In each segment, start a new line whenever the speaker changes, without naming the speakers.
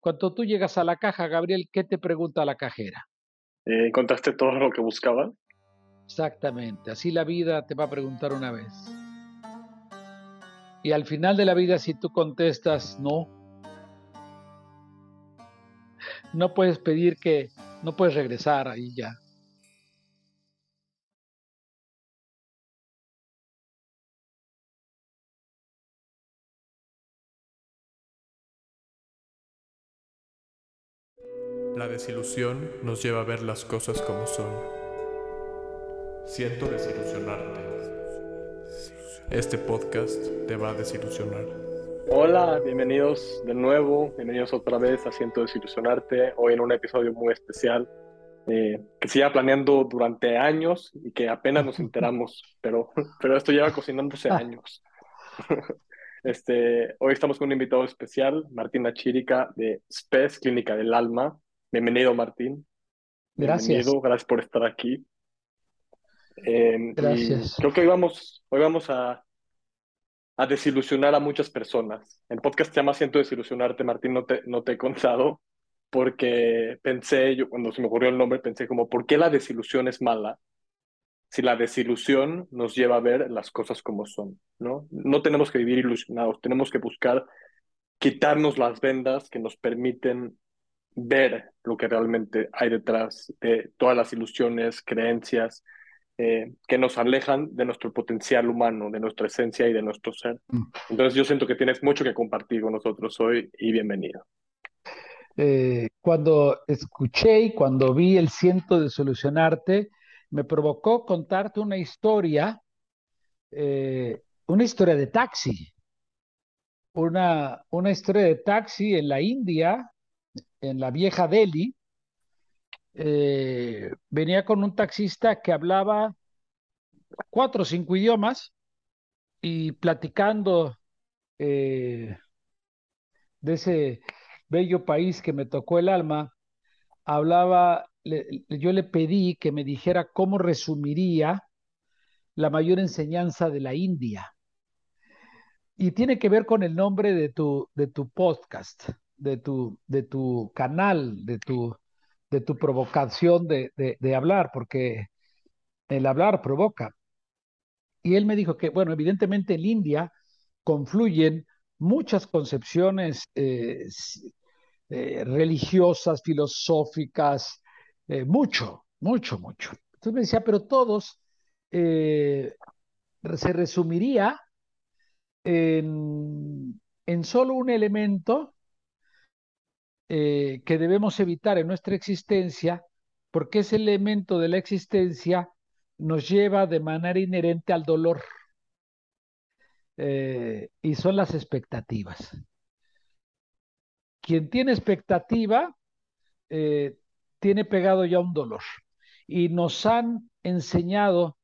Cuando tú llegas a la caja, Gabriel, ¿qué te pregunta la cajera?
Eh, ¿Encontraste todo lo que buscaba?
Exactamente, así la vida te va a preguntar una vez. Y al final de la vida, si tú contestas no, no puedes pedir que, no puedes regresar ahí ya.
La desilusión nos lleva a ver las cosas como son. Siento desilusionarte. Este podcast te va a desilusionar.
Hola, bienvenidos de nuevo, bienvenidos otra vez a Siento desilusionarte, hoy en un episodio muy especial eh, que se iba planeando durante años y que apenas nos enteramos, pero, pero esto lleva cocinándose años. Este, hoy estamos con un invitado especial, Martina Chirica de SPES, Clínica del Alma. Bienvenido, Martín.
Gracias.
Bienvenido, gracias por estar aquí. Eh,
Gracias.
Creo que hoy vamos, hoy vamos a, a desilusionar a muchas personas. El podcast se llama Siento desilusionarte, Martín, no te, no te he contado, porque pensé, yo cuando se me ocurrió el nombre, pensé como, ¿por qué la desilusión es mala? Si la desilusión nos lleva a ver las cosas como son, ¿no? No tenemos que vivir ilusionados, tenemos que buscar quitarnos las vendas que nos permiten ver lo que realmente hay detrás de todas las ilusiones, creencias eh, que nos alejan de nuestro potencial humano, de nuestra esencia y de nuestro ser.
Mm.
Entonces yo siento que tienes mucho que compartir con nosotros hoy y bienvenido.
Eh, cuando escuché y cuando vi el ciento de solucionarte, me provocó contarte una historia, eh, una historia de taxi, una, una historia de taxi en la India, en la vieja Delhi. Eh, venía con un taxista que hablaba cuatro o cinco idiomas y platicando eh, de ese bello país que me tocó el alma, hablaba, yo le pedí que me dijera cómo resumiría la mayor enseñanza de la India. Y tiene que ver con el nombre de tu, de tu podcast, de tu, de tu canal, de tu, de tu provocación de, de, hablar, porque el hablar provoca. Y él me dijo que, bueno, evidentemente en India confluyen muchas concepciones eh, eh, religiosas, filosóficas, eh, mucho, mucho, mucho. Entonces me decía, pero todos se resumiría en, en solo un elemento eh, que debemos evitar en nuestra existencia, porque ese elemento de la existencia nos lleva de manera inherente al dolor, eh, y son las expectativas. Quien tiene expectativa eh, tiene pegado ya un dolor. Y nos han enseñado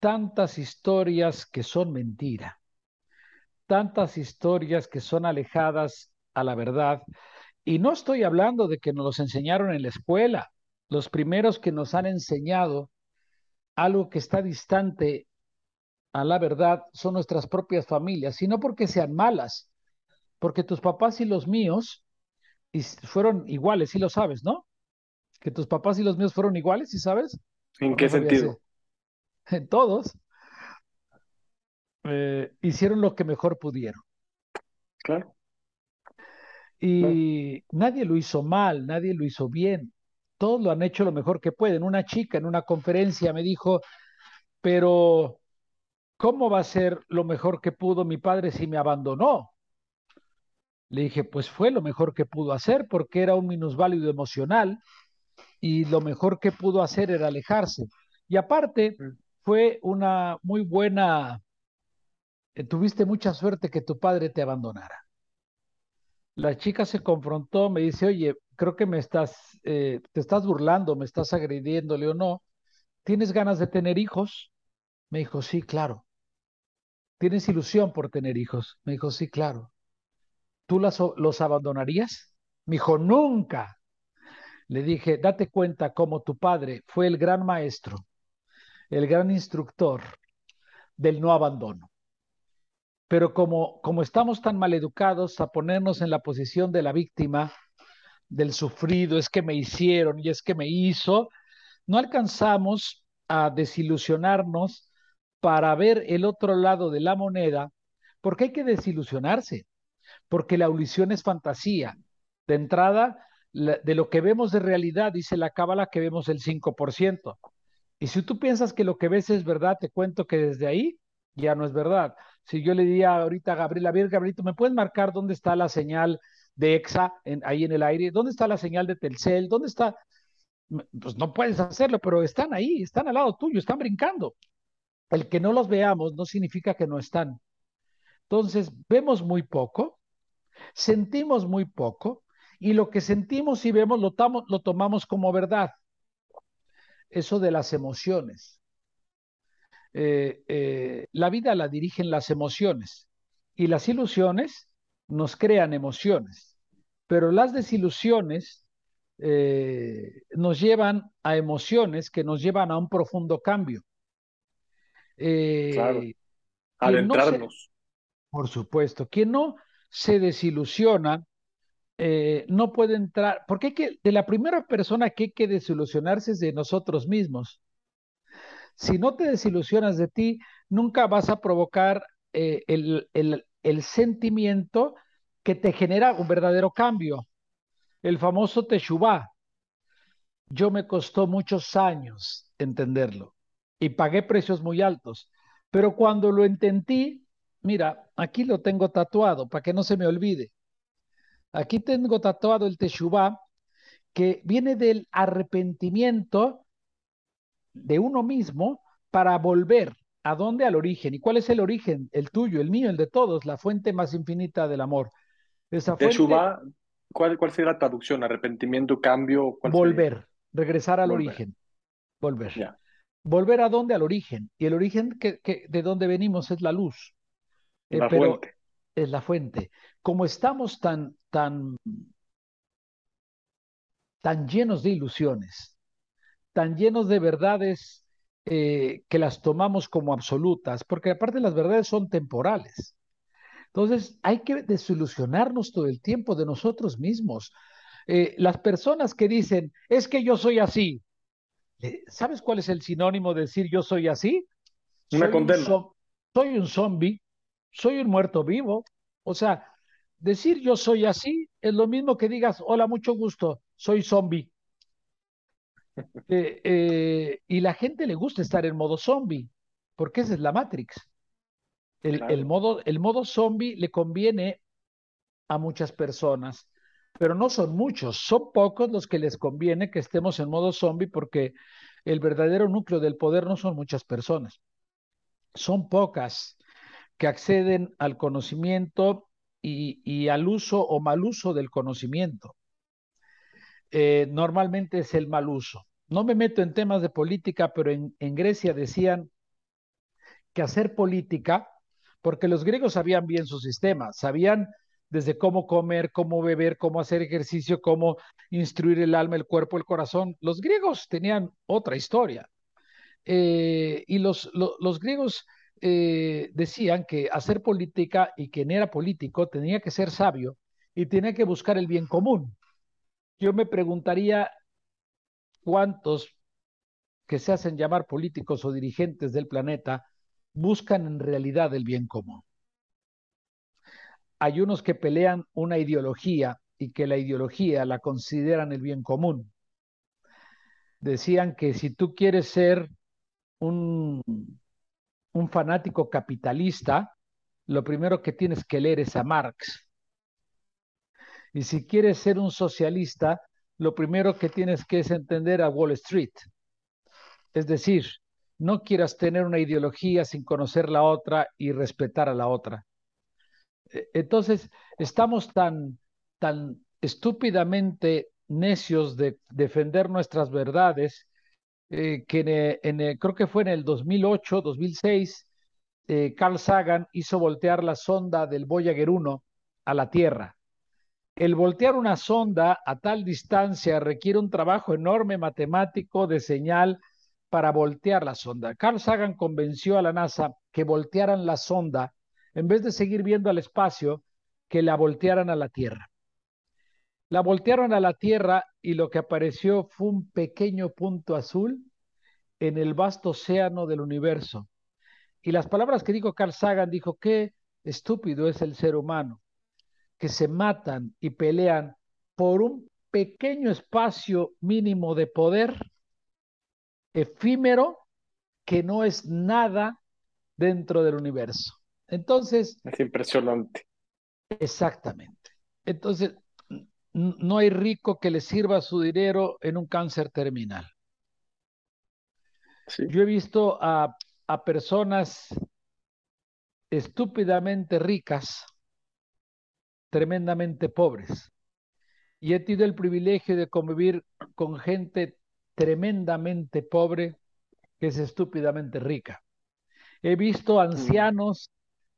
tantas historias que son mentira, tantas historias que son alejadas a la verdad. Y no estoy hablando de que nos los enseñaron en la escuela. Los primeros que nos han enseñado algo que está distante a la verdad son nuestras propias familias, y no porque sean malas, porque tus papás y los míos fueron iguales, sí lo sabes, ¿no? Que tus papás y los míos fueron iguales, ¿sí sabes?
¿En
¿O
qué
no
sentido?
eso? Todos eh, hicieron lo que mejor pudieron.
Claro.
Y nadie lo hizo mal, nadie lo hizo bien. Todos lo han hecho lo mejor que pueden. Una chica en una conferencia me dijo, pero ¿cómo va a ser lo mejor que pudo mi padre si me abandonó? Le dije, pues fue lo mejor que pudo hacer porque era un minusválido emocional y lo mejor que pudo hacer era alejarse. Y aparte,
Mm.
fue una muy buena, eh, tuviste mucha suerte que tu padre te abandonara. La chica se confrontó, me dice, oye, creo que me estás, eh, te estás burlando, me estás agrediéndole o no. ¿Tienes ganas de tener hijos? Me dijo, sí, claro. ¿Tienes ilusión por tener hijos? Me dijo, sí, claro. ¿Tú las, los abandonarías? Me dijo, nunca. Le dije, date cuenta cómo tu padre fue el gran maestro, el gran instructor del no abandono. Pero como, como estamos tan mal educados a ponernos en la posición de la víctima, del sufrido, es que me hicieron y es que me hizo, no alcanzamos a desilusionarnos para ver el otro lado de la moneda, porque hay que desilusionarse, porque la ilusión es fantasía. De entrada, de lo que vemos de realidad, dice la cábala que vemos el 5%. Y si tú piensas que lo que ves es verdad, te cuento que desde ahí ya no es verdad. Si yo le diría ahorita a Gabriel, a ver, Gabrielito, ¿me puedes marcar dónde está la señal de EXA ahí en el aire? ¿Dónde está la señal de Telcel? ¿Dónde está? Pues no puedes hacerlo, pero están ahí, están al lado tuyo, están brincando. El que no los veamos no significa que no están. Entonces, vemos muy poco, sentimos muy poco, y lo que sentimos y vemos lo tomamos como verdad. Eso de las emociones. Eh, eh, la vida la dirigen las emociones y las ilusiones nos crean emociones, pero las desilusiones eh, nos llevan a emociones que nos llevan a un profundo cambio.
claro. Adentrarnos.
por supuesto, quien no se desilusiona no puede entrar, porque hay que, de la primera persona que hay que desilusionarse es de nosotros mismos. Si no te desilusionas de ti, nunca vas a provocar eh, el, el, sentimiento que te genera un verdadero cambio. El famoso Teshuvah. Yo me costó muchos años entenderlo y pagué precios muy altos, pero cuando lo entendí, mira, aquí lo tengo tatuado para que no se me olvide. Aquí tengo tatuado el Teshuvah, que viene del arrepentimiento de uno mismo para volver. ¿A dónde? Al origen. ¿Y cuál es el origen? El tuyo, el mío, el de todos, la fuente más infinita del amor.
Esa Teshuvah, ¿cuál, ¿cuál sería la traducción? ¿Arrepentimiento, cambio?
volver, regresar al origen. Volver. ¿Volver a dónde? Al origen. Y el origen que, de dónde venimos es la luz.
Eh, la fuente.
Es la fuente. Como estamos tan tan, tan llenos de ilusiones, tan llenos de verdades eh, que las tomamos como absolutas, porque aparte las verdades son temporales. Entonces hay que desilusionarnos todo el tiempo de nosotros mismos. Eh, las personas que dicen, es que yo soy así, ¿sabes cuál es el sinónimo de decir yo soy así?
Una condena.
soy un zombie, soy un muerto vivo. O sea, Decir yo soy así es lo mismo que digas, hola, mucho gusto, soy zombie. Eh, eh, y la gente le gusta estar en modo zombie, porque esa es la Matrix. El, modo, el modo zombie le conviene a muchas personas, pero no son muchos, son pocos los que les conviene que estemos en modo zombie porque el verdadero núcleo del poder no son muchas personas. Son pocas que acceden al conocimiento y, al uso o mal uso del conocimiento. Eh, normalmente es el mal uso. No me meto en temas de política, pero en, Grecia decían que hacer política, porque los griegos sabían bien su sistema, sabían desde cómo comer, cómo beber, cómo hacer ejercicio, cómo instruir el alma, el cuerpo, el corazón. Los griegos tenían otra historia. Eh, y los, griegos eh, decían que hacer política y quien era político tenía que ser sabio y tenía que buscar el bien común. Yo me preguntaría cuántos que se hacen llamar políticos o dirigentes del planeta buscan en realidad el bien común. Hay unos que pelean una ideología y que la ideología la consideran el bien común. Decían que si tú quieres ser un un fanático capitalista, lo primero que tienes que leer es a Marx. Y si quieres ser un socialista, lo primero que tienes que es entender a Wall Street. Es decir, no quieras tener una ideología sin conocer la otra y respetar a la otra. E, entonces, estamos tan, tan estúpidamente necios de defender nuestras verdades eh, que creo que fue en el 2008, 2006, eh, Carl Sagan hizo voltear la sonda del Voyager 1 a la Tierra. El voltear una sonda a tal distancia requiere un trabajo enorme matemático de señal para voltear la sonda. Carl Sagan convenció a la NASA que voltearan la sonda en vez de seguir viendo al espacio, que la voltearan a la Tierra. La voltearon a la Tierra y lo que apareció fue un pequeño punto azul en el vasto océano del universo. Y las palabras que dijo Carl Sagan, dijo, qué estúpido es el ser humano, que se matan y pelean por un pequeño espacio mínimo de poder efímero que no es nada dentro del universo. Entonces...
Es impresionante.
Exactamente. Entonces, no hay rico que le sirva su dinero en un cáncer terminal. Yo he visto a, a personas estúpidamente ricas, tremendamente pobres. Y he tenido el privilegio de convivir con gente tremendamente pobre que es estúpidamente rica. He visto ancianos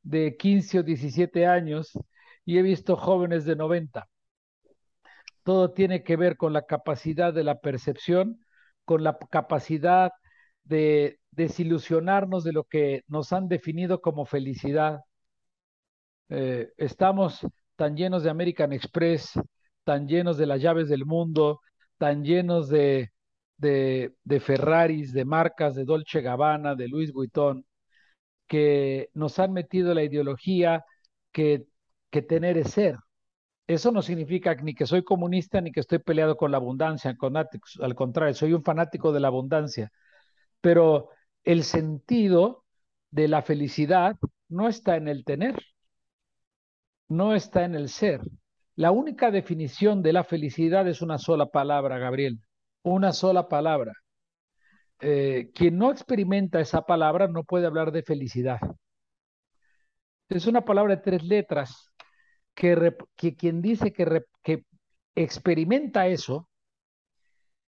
de 15 o 17 años y he visto jóvenes de 90. Todo tiene que ver con la capacidad de la percepción, con la capacidad de desilusionarnos de lo que nos han definido como felicidad. Eh, estamos tan llenos de American Express, tan llenos de las llaves del mundo, tan llenos de, de, Ferraris, de marcas, de Dolce Gabbana, de Louis Vuitton, que nos han metido la ideología que, que tener es ser. Eso no significa ni que soy comunista ni que estoy peleado con la abundancia, al contrario, soy un fanático de la abundancia. Pero el sentido de la felicidad no está en el tener, no está en el ser. La única definición de la felicidad es una sola palabra, Gabriel, una sola palabra. Eh, quien no experimenta esa palabra no puede hablar de felicidad. Es una palabra de tres letras que, quien dice que, que experimenta eso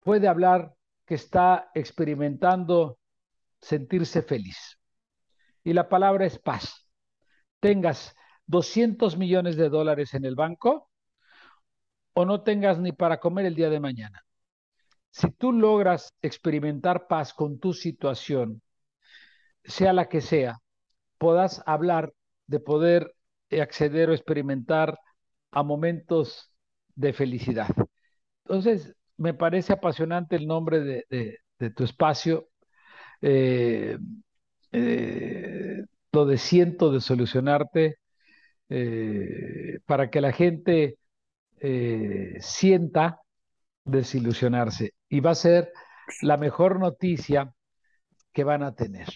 puede hablar que está experimentando sentirse feliz. Y la palabra es paz. Tengas 200 millones de dólares en el banco o no tengas ni para comer el día de mañana. Si tú logras experimentar paz con tu situación, sea la que sea, puedas hablar de poder acceder o experimentar a momentos de felicidad. Entonces, me parece apasionante el nombre de, tu espacio, eh, eh, lo de siento de solucionarte eh, para que la gente sienta desilusionarse. Y va a ser la mejor noticia que van a tener.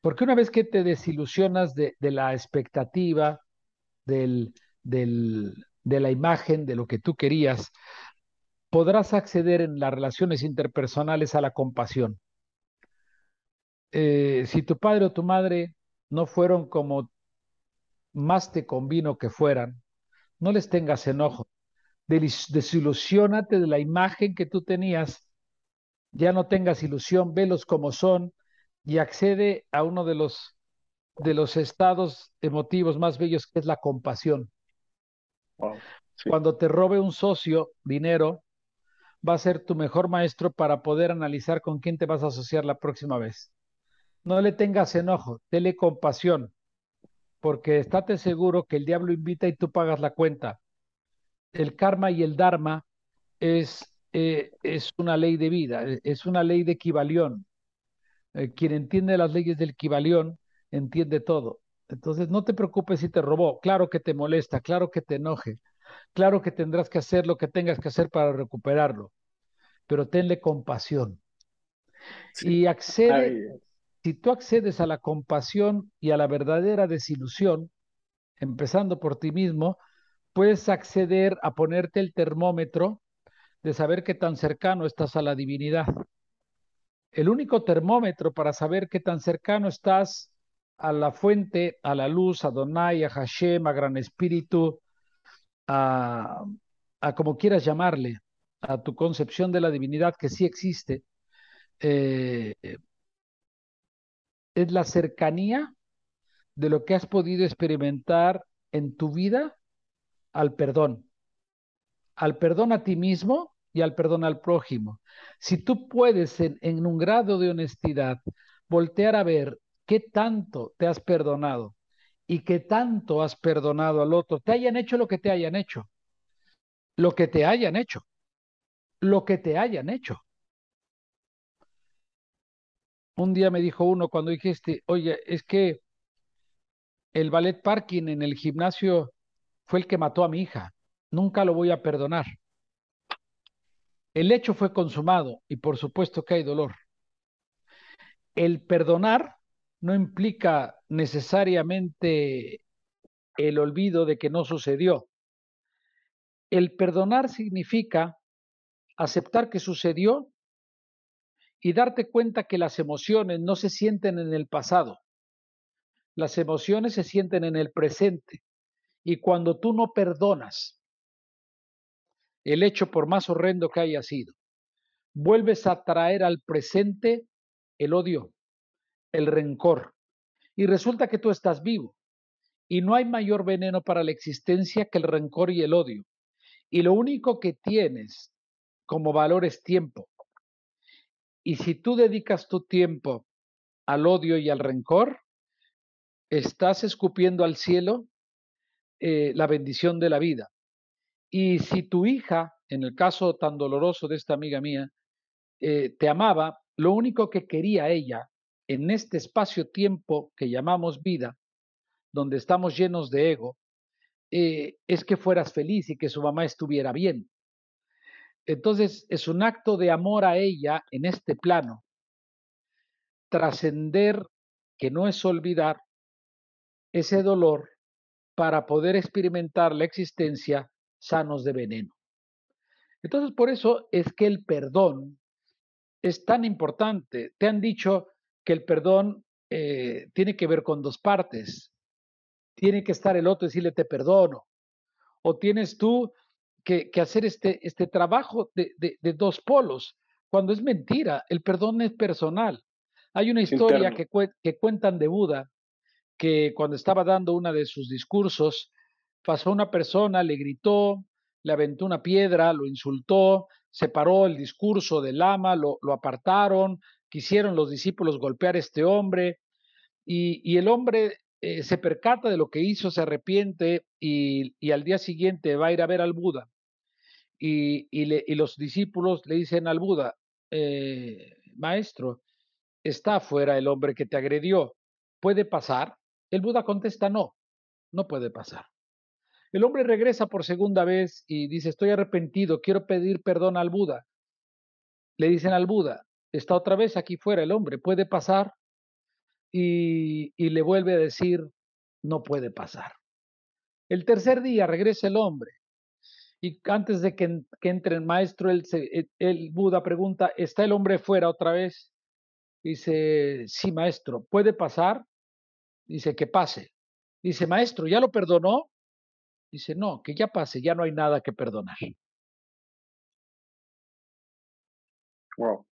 Porque una vez que te desilusionas de, la expectativa, del, de la imagen, de lo que tú querías, podrás acceder en las relaciones interpersonales a la compasión. Eh, si tu padre o tu madre no fueron como más te convino que fueran, no les tengas enojo. Desilusionate de la imagen que tú tenías, ya no tengas ilusión, velos como son y accede a uno de los, de los estados emotivos más bellos que es la compasión. Cuando te robe un socio dinero, va a ser tu mejor maestro para poder analizar con quién te vas a asociar la próxima vez. No le tengas enojo, dele compasión, porque estate seguro que el diablo invita y tú pagas la cuenta. El karma y el dharma es, eh, es una ley de vida, e, es una ley de equivalión. Eh, quien entiende las leyes del equivalión entiende todo. Entonces, no te preocupes si te robó. Claro que te molesta, claro que te enoje, claro que tendrás que hacer lo que tengas que hacer para recuperarlo, pero tenle compasión. Y accede, si tú accedes a la compasión y a la verdadera desilusión, empezando por ti mismo, puedes acceder a ponerte el termómetro de saber qué tan cercano estás a la divinidad. El único termómetro para saber qué tan cercano estás a la fuente, a la luz, a Donai, a Hashem, a Gran Espíritu, a, como quieras llamarle, a tu concepción de la divinidad que sí existe, eh, es la cercanía de lo que has podido experimentar en tu vida al perdón, al perdón a ti mismo y al perdón al prójimo. Si tú puedes en, en un grado de honestidad voltear a ver qué tanto te has perdonado y que tanto has perdonado al otro, te hayan hecho lo que te hayan hecho, lo que te hayan hecho, lo que te hayan hecho. Un día me dijo uno cuando dijiste, oye, es que el ballet parking en el gimnasio fue el que mató a mi hija, nunca lo voy a perdonar. El hecho fue consumado y por supuesto que hay dolor. El perdonar no implica necesariamente el olvido de que no sucedió. El perdonar significa aceptar que sucedió y darte cuenta que las emociones no se sienten en el pasado. Las emociones se sienten en el presente. Y cuando tú no perdonas el hecho por más horrendo que haya sido, vuelves a traer al presente el odio, el rencor. Y resulta que tú estás vivo. Y no hay mayor veneno para la existencia que el rencor y el odio. Y lo único que tienes como valor es tiempo. Y si tú dedicas tu tiempo al odio y al rencor, estás escupiendo al cielo eh, la bendición de la vida. Y si tu hija, en el caso tan doloroso de esta amiga mía, eh, te amaba, lo único que quería ella en este espacio-tiempo que llamamos vida, donde estamos llenos de ego, eh, es que fueras feliz y que su mamá estuviera bien. Entonces es un acto de amor a ella en este plano. Trascender, que no es olvidar, ese dolor para poder experimentar la existencia sanos de veneno. Entonces por eso es que el perdón es tan importante. Te han dicho que el perdón eh, tiene que ver con dos partes. Tiene que estar el otro y decirle te perdono. O tienes tú que, hacer este, este trabajo de, dos polos, cuando es mentira, el perdón es personal. Hay una historia que, que cuentan de Buda, que cuando estaba dando una de sus discursos, pasó una persona, le gritó, le aventó una piedra, lo insultó, separó el discurso del lama, lo, lo apartaron, quisieron los discípulos golpear a este hombre y, el hombre eh, se percata de lo que hizo, se arrepiente y, al día siguiente va a ir a ver al Buda. Y, los discípulos le dicen al Buda, eh, maestro, está afuera el hombre que te agredió, ¿puede pasar? El Buda contesta, no, no puede pasar. El hombre regresa por segunda vez y dice, estoy arrepentido, quiero pedir perdón al Buda. Le dicen al Buda, está otra vez aquí fuera el hombre, puede pasar y, le vuelve a decir, no puede pasar. El tercer día regresa el hombre y antes de que, entre el maestro, el, el, Buda pregunta, ¿está el hombre fuera otra vez? Dice, sí, maestro, ¿puede pasar? Dice, que pase. Dice, maestro, ¿ya lo perdonó? Dice, no, que ya pase, ya no hay nada que perdonar.
Wow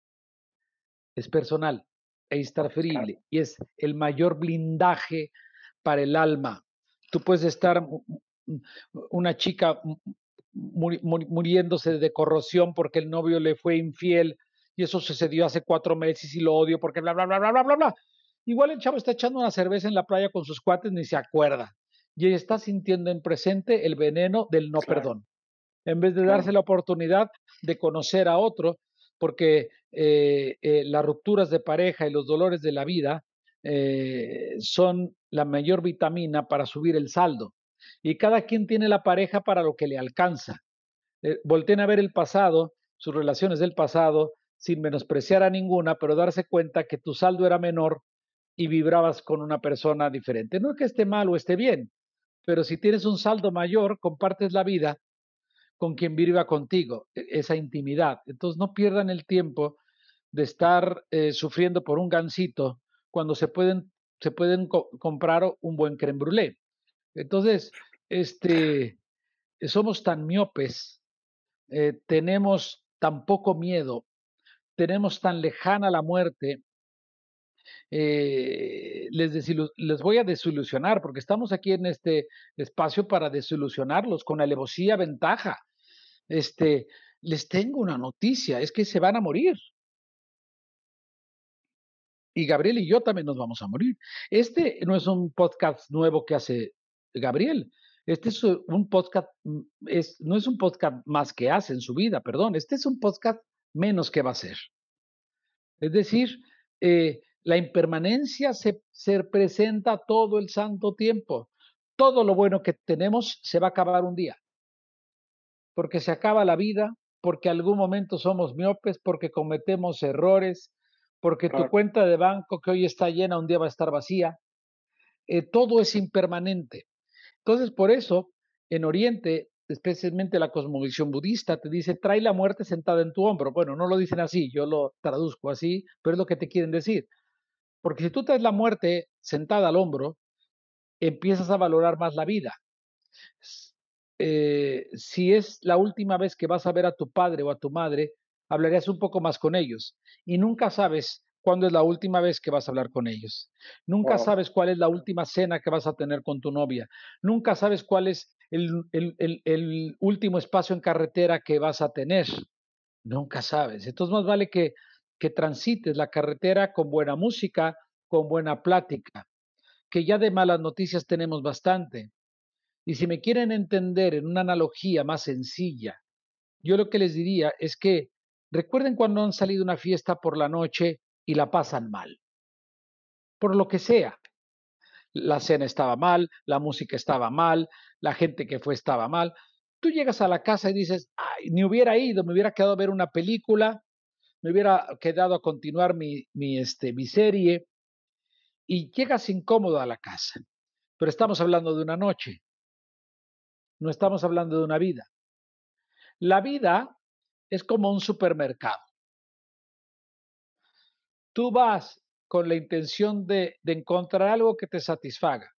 es personal, es transferible y es el mayor blindaje para el alma. Tú puedes estar una chica muriéndose de corrosión porque el novio le fue infiel y eso sucedió hace cuatro meses y lo odio porque bla, bla, bla, bla, bla, bla, bla. Igual el chavo está echando una cerveza en la playa con sus cuates ni se acuerda y está sintiendo en presente el veneno del no perdón. En vez de darse la oportunidad de conocer a otro porque eh, eh, las rupturas de pareja y los dolores de la vida eh, son la mayor vitamina para subir el saldo. Y cada quien tiene la pareja para lo que le alcanza. volten a ver el pasado, sus relaciones del pasado, sin menospreciar a ninguna, pero darse cuenta que tu saldo era menor y vibrabas con una persona diferente. No es que esté mal o esté bien, pero si tienes un saldo mayor, compartes la vida con quien viva contigo, e, esa intimidad. Entonces no pierdan el tiempo de estar eh, sufriendo por un gansito cuando se pueden, se pueden comprar un buen creme brûlée. Entonces, este, somos tan miopes, eh, tenemos tan poco miedo, tenemos tan lejana la muerte eh, les, les, voy a desilusionar porque estamos aquí en este espacio para desilusionarlos con alevosía ventaja. Este, les tengo una noticia, es que se van a morir. Y Gabriel y yo también nos vamos a morir. Este no es un podcast nuevo que hace Gabriel. Este es un podcast, mm, es, no es un podcast más que hace en su vida, perdón. Este es un podcast menos que va a ser. Es decir, eh, la impermanencia se, se presenta todo el santo tiempo. Todo lo bueno que tenemos se va a acabar un día. Porque se acaba la vida, porque algún momento somos miopes, porque cometemos errores, porque tu cuenta de banco que hoy está llena un día va a estar vacía. Eh, todo es impermanente. Entonces, por eso, en Oriente, especialmente la cosmovisión budista, te dice, trae la muerte sentada en tu hombro. Bueno, no lo dicen así, yo lo traduzco así, pero es lo que te quieren decir. Porque si tú traes la muerte sentada al hombro, empiezas a valorar más la vida. Eh, si es la última vez que vas a ver a tu padre o a tu madre, hablarías un poco más con ellos. Y nunca sabes cuándo es la última vez que vas a hablar con ellos. Nunca sabes cuál es la última cena que vas a tener con tu novia. Nunca sabes cuál es el, el, último espacio en carretera que vas a tener. Nunca sabes. Entonces más vale que, que transites la carretera con buena música, con buena plática, que ya de malas noticias tenemos bastante. Y si me quieren entender en una analogía más sencilla, yo lo que les diría es que recuerden cuando han salido a una fiesta por la noche y la pasan mal. Por lo que sea. La cena estaba mal, la música estaba mal, la gente que fue estaba mal. Tú llegas a la casa y dices, ay, ni hubiera ido, me hubiera quedado a ver una película, me hubiera quedado a continuar mi, mi, este, mi serie, y llegas incómodo a la casa. Pero estamos hablando de una noche, no estamos hablando de una vida. La vida es como un supermercado. Tú vas con la intención de, encontrar algo que te satisfaga,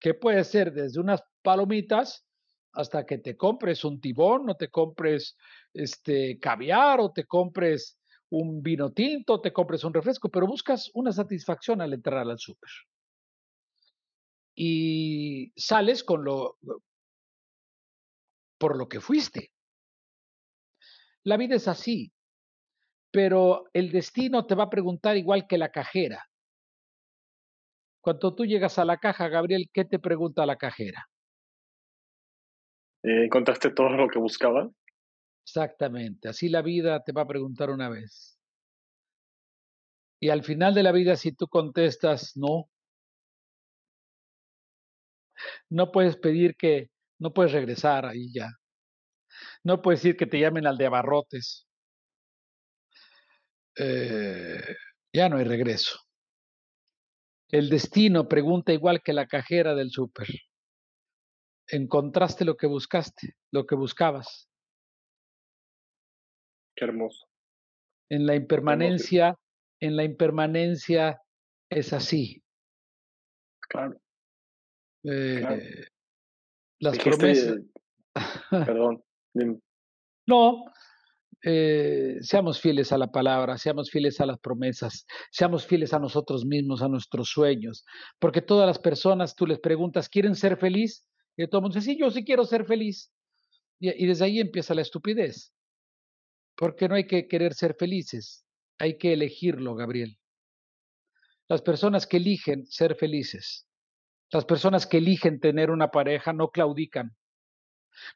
que puede ser desde unas palomitas hasta que te compres un tibón o te compres este caviar o te compres un vino tinto, te compres un refresco, pero buscas una satisfacción al entrar al súper. Y sales con lo por lo que fuiste. La vida es así pero el destino te va a preguntar igual que la cajera. Cuando tú llegas a la caja, Gabriel, ¿qué te pregunta la cajera?
Eh, ¿Encontraste todo lo que buscabas?
Exactamente, así la vida te va a preguntar una vez. Y al final de la vida, si tú contestas no, no puedes pedir que, no puedes regresar ahí ya. No puedes decir que te llamen al de abarrotes. Eh, ya no hay regreso. El destino pregunta igual que la cajera del súper. ¿Encontraste lo que buscaste, lo que buscabas?
Qué hermoso.
En la impermanencia, en la impermanencia es así.
Claro.
Eh, las promesas.
Perdón.
no, eh, seamos fieles a la palabra, seamos fieles a las promesas, seamos fieles a nosotros mismos, a nuestros sueños, porque todas las personas, tú les preguntas, ¿quieren ser feliz? Y todo el mundo dice, sí, yo sí quiero ser feliz. Y, y desde ahí empieza la estupidez, porque no hay que querer ser felices, hay que elegirlo, Gabriel. Las personas que eligen ser felices, las personas que eligen tener una pareja no claudican,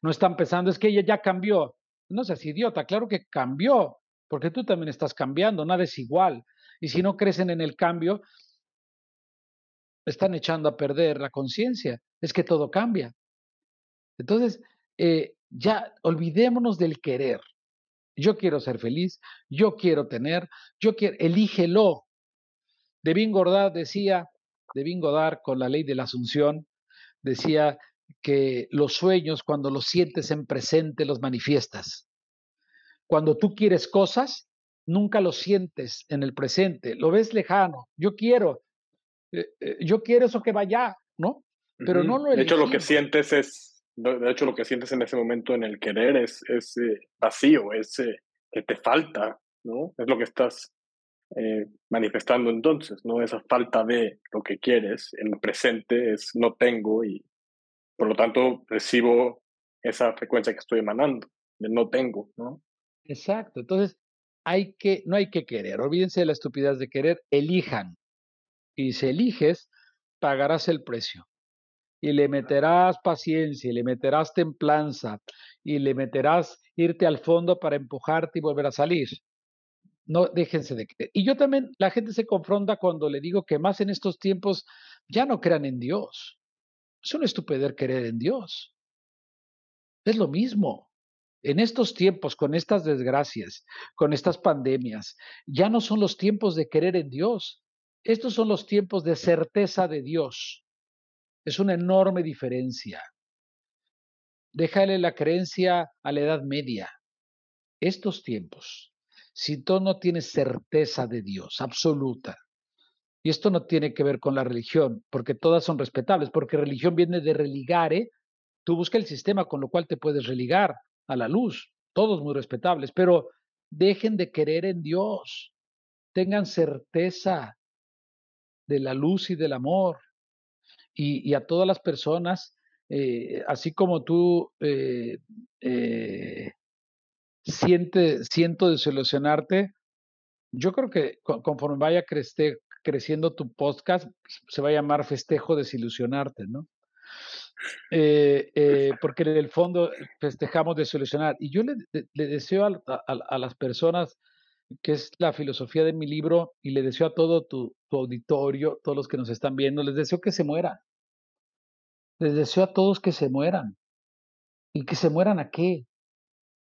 no están pensando, es que ella ya cambió, no seas idiota, claro que cambió, porque tú también estás cambiando, nada es igual. Y si no crecen en el cambio, están echando a perder la conciencia. Es que todo cambia. Entonces, eh, ya olvidémonos del querer. Yo quiero ser feliz, yo quiero tener, yo quiero, elígelo. Devin Godard decía, Devin Godard con la ley de la asunción, decía que los sueños, cuando los sientes en presente, los manifiestas. Cuando tú quieres cosas, nunca los sientes en el presente, lo ves lejano. Yo quiero, eh, eh, yo quiero eso que vaya, ¿no? Pero no lo
De hecho, lo que sientes es, de hecho, lo que sientes en ese momento en el querer es, es vacío, es que te falta, ¿no? Es lo que estás eh, manifestando entonces, ¿no? Esa falta de lo que quieres en el presente es no tengo y por lo tanto, recibo esa frecuencia que estoy emanando, de no tengo, ¿no?
Exacto. Entonces, hay que, no hay que querer, olvídense de la estupidez de querer, elijan. Y si eliges, pagarás el precio. Y le meterás paciencia, y le meterás templanza, y le meterás irte al fondo para empujarte y volver a salir. No, déjense de creer. Y yo también, la gente se confronta cuando le digo que más en estos tiempos ya no crean en Dios. Es una estupidez creer en Dios. Es lo mismo. En estos tiempos, con estas desgracias, con estas pandemias, ya no son los tiempos de creer en Dios. Estos son los tiempos de certeza de Dios. Es una enorme diferencia. Déjale la creencia a la Edad Media. Estos tiempos, si tú no tienes certeza de Dios absoluta, y esto no tiene que ver con la religión, porque todas son respetables, porque religión viene de religare, tú busca el sistema con lo cual te puedes religar a la luz, todos muy respetables, pero dejen de querer en Dios, tengan certeza de la luz y del amor. Y, a todas las personas, eh, así como tú eh, eh, siente, siento desilusionarte, yo creo que conforme vaya creciendo tu podcast, se va a llamar festejo desilusionarte, ¿no? Eh, eh, porque en el fondo festejamos de solucionar. Y yo le, deseo a, las personas, que es la filosofía de mi libro, y le deseo a todo tu, auditorio, todos los que nos están viendo, les deseo que se mueran. Les deseo a todos que se mueran. ¿Y que se mueran a qué?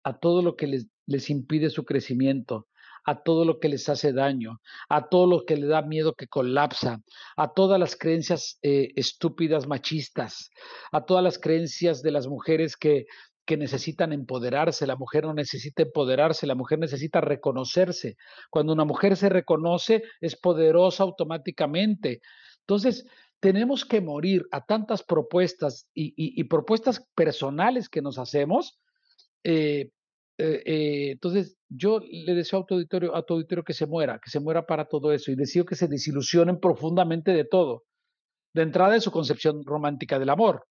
A todo lo que les, les impide su crecimiento, a todo lo que les hace daño, a todo lo que le da miedo que colapsa, a todas las creencias eh, estúpidas machistas, a todas las creencias de las mujeres que, que necesitan empoderarse. La mujer no necesita empoderarse, la mujer necesita reconocerse. Cuando una mujer se reconoce, es poderosa automáticamente. Entonces, tenemos que morir a tantas propuestas y, propuestas personales que nos hacemos eh, eh, eh, entonces, yo le deseo a tu, auditorio, auditorio que se muera, que se muera para todo eso y deseo que se desilusionen profundamente de todo. De entrada en su concepción romántica del amor,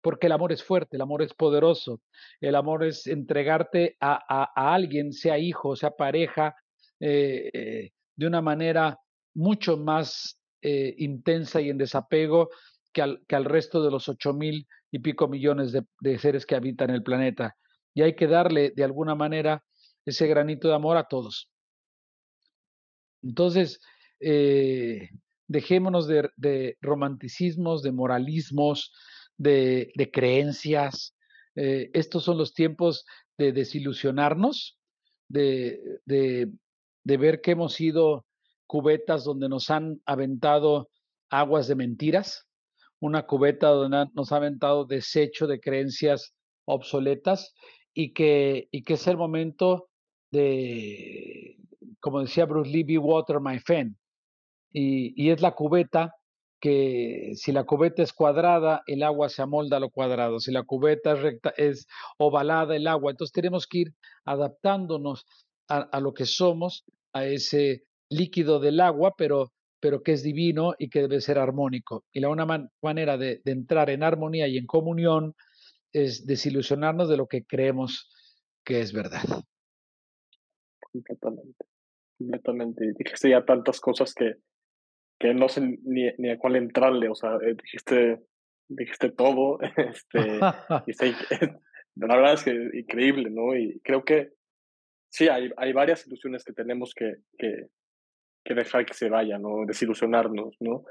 porque el amor es fuerte, el amor es poderoso, el amor es entregarte a, alguien, sea hijo, sea pareja, eh, de una manera mucho más intensa y en desapego que al, resto de los ocho mil y pico millones de seres que habitan el planeta y hay que darle de alguna manera ese granito de amor a todos. Entonces, eh, dejémonos de, romanticismos, de moralismos, de, creencias. Eh, estos son los tiempos de desilusionarnos, de, de, ver que hemos sido cubetas donde nos han aventado aguas de mentiras, una cubeta donde nos ha aventado desecho de creencias obsoletas y que, y que es el momento de, como decía Bruce Lee, be water, my friend. Y, y, es la cubeta que si la cubeta es cuadrada, el agua se amolda a lo cuadrado. Si la cubeta es, recta, es ovalada, el agua. Entonces tenemos que ir adaptándonos a, lo que somos, a ese líquido del agua, pero, pero que es divino y que debe ser armónico. Y la una manera de, de entrar en armonía y en comunión es desilusionarnos de lo que creemos que es verdad.
Completamente. Completamente. Dijiste ya tantas cosas que, que no sé ni, ni a cuál entrarle. O sea, eh, dijiste, dijiste todo. Este, la verdad es que increíble, ¿no? Y creo que sí, hay, hay varias ilusiones que tenemos que, que, que dejar que se vayan, ¿no? Desilusionarnos, ¿no?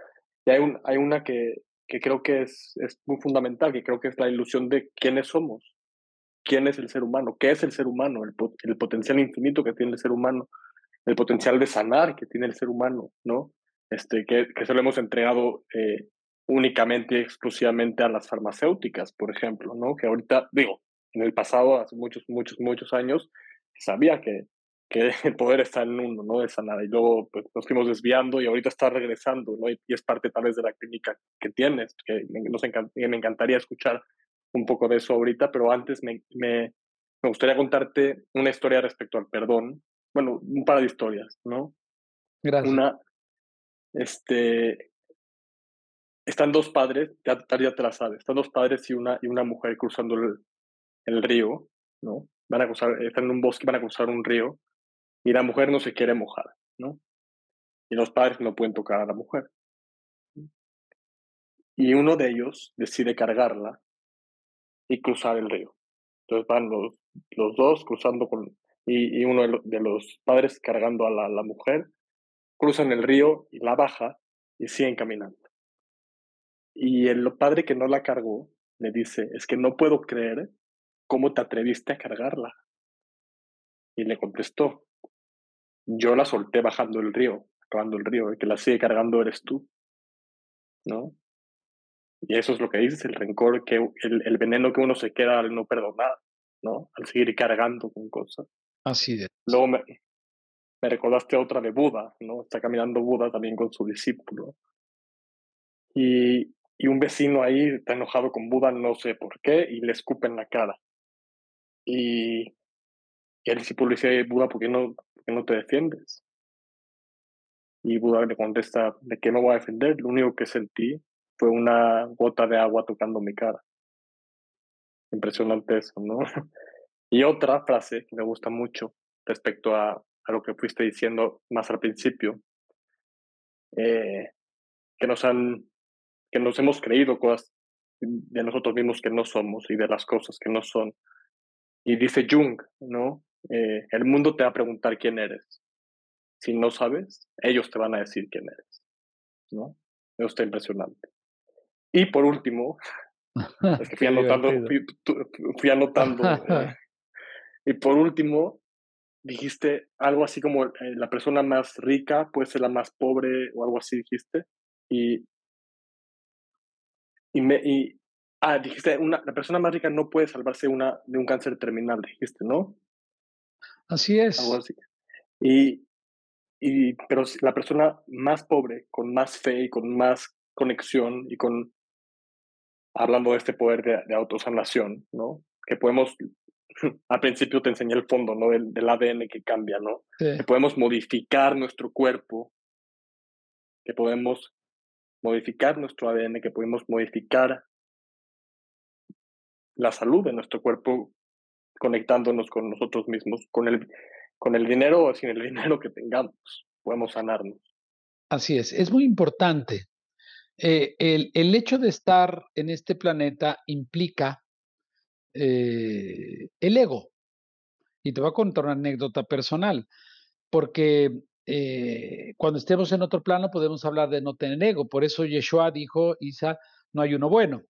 Y hay, un, hay una que, que creo que es, es muy fundamental, que creo que es la ilusión de quiénes somos, quién es el ser humano, qué es el ser humano, el, el potencial infinito que tiene el ser humano, el potencial de sanar que tiene el ser humano, ¿no? Este, que, que se lo hemos entregado eh, únicamente y exclusivamente a las farmacéuticas, por ejemplo, ¿no? Que ahorita, digo, en el pasado, hace muchos, muchos, muchos años, sabía que que el poder está en uno, ¿no? Esa nada. Y luego pues, nos fuimos desviando y ahorita está regresando, ¿no? Y, es parte tal vez de la clínica que tienes, que me, nos me encantaría escuchar un poco de eso ahorita, pero antes me, me, me, gustaría contarte una historia respecto al perdón. Bueno, un par de historias, ¿no?
Gracias.
Una, este, están dos padres, ya, ya te la sabes, están dos padres y una, y una mujer cruzando el, el río, ¿no? Van a cruzar, están en un bosque, van a cruzar un río y la mujer no se quiere mojar, ¿no? Y los padres no pueden tocar a la mujer. Y uno de ellos decide cargarla y cruzar el río. Entonces van los, los dos cruzando con, y, y uno de los, padres cargando a la, la mujer, cruzan el río y la baja y siguen caminando. Y el padre que no la cargó le dice, es que no puedo creer cómo te atreviste a cargarla. Y le contestó, yo la solté bajando el río, bajando el río, el que la sigue cargando eres tú. ¿No? Y eso es lo que dices, el rencor, que el, el veneno que uno se queda al no perdonar, ¿no? Al seguir cargando con cosas.
Así de.
Luego me, me recordaste otra de Buda, ¿no? Está caminando Buda también con su discípulo. Y, y un vecino ahí está enojado con Buda, no sé por qué, y le escupe en la cara. Y, y el discípulo dice, Buda, ¿por qué, no, ¿por qué no te defiendes? Y Buda le contesta, ¿de qué me voy a defender? Lo único que sentí fue una gota de agua tocando mi cara. Impresionante eso, ¿no? Y otra frase que me gusta mucho respecto a, a lo que fuiste diciendo más al principio, eh, que nos han, que nos hemos creído cosas de nosotros mismos que no somos y de las cosas que no son. Y dice Jung, ¿no? Eh, el mundo te va a preguntar quién eres. Si no sabes, ellos te van a decir quién eres, ¿no? Eso está impresionante. Y por último, es que fui anotando, fui, fui anotando eh, y por último, dijiste algo así como eh, la persona más rica puede ser la más pobre o algo así dijiste. Y, y, me, y ah, dijiste, una, la persona más rica no puede salvarse una, de un cáncer terminal, dijiste, ¿no?
Así es.
Algo así. Y, y, pero la persona más pobre, con más fe y con más conexión y con, hablando de este poder de, de autosanación, ¿no? Que podemos al principio te enseñé el fondo, ¿no? Del, del ADN que cambia, ¿no?
Sí.
Que podemos modificar nuestro cuerpo, que podemos modificar nuestro ADN, que podemos modificar la salud de nuestro cuerpo conectándonos con nosotros mismos, con el, con el dinero o sin el dinero que tengamos, podemos sanarnos.
Así es, es muy importante. Eh, el, el hecho de estar en este planeta implica eh, el ego. Y te voy a contar una anécdota personal, porque eh, cuando estemos en otro plano podemos hablar de no tener ego. Por eso Yeshua dijo, Isa, no hay uno bueno.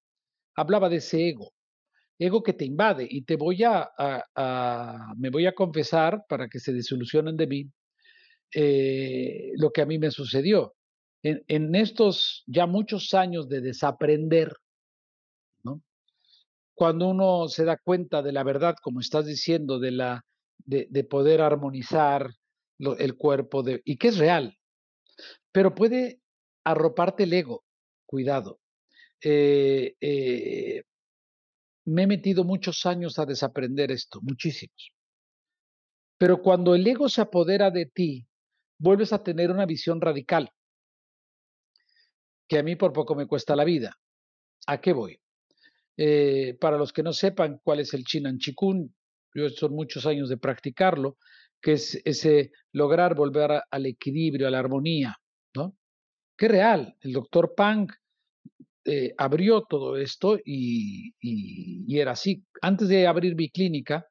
Hablaba de ese ego, ego que te invade. Y te voy a, me voy a confesar para que se desilusionen de mí eh, lo que a mí me sucedió. En, estos ya muchos años de desaprender, cuando uno se da cuenta de la verdad, como estás diciendo, de, la, de, de poder armonizar lo, el cuerpo, de, y que es real, pero puede arroparte el ego, cuidado. Eh, eh, me he metido muchos años a desaprender esto, muchísimos. Pero cuando el ego se apodera de ti, vuelves a tener una visión radical, que a mí por poco me cuesta la vida. ¿A qué voy? Eh, para los que no sepan cuál es el Chinan Chikun, yo son muchos años de practicarlo, que es ese lograr volver al equilibrio, a la armonía, ¿no? Que real. El doctor Pang eh, abrió todo esto y, era así. Antes de abrir mi clínica,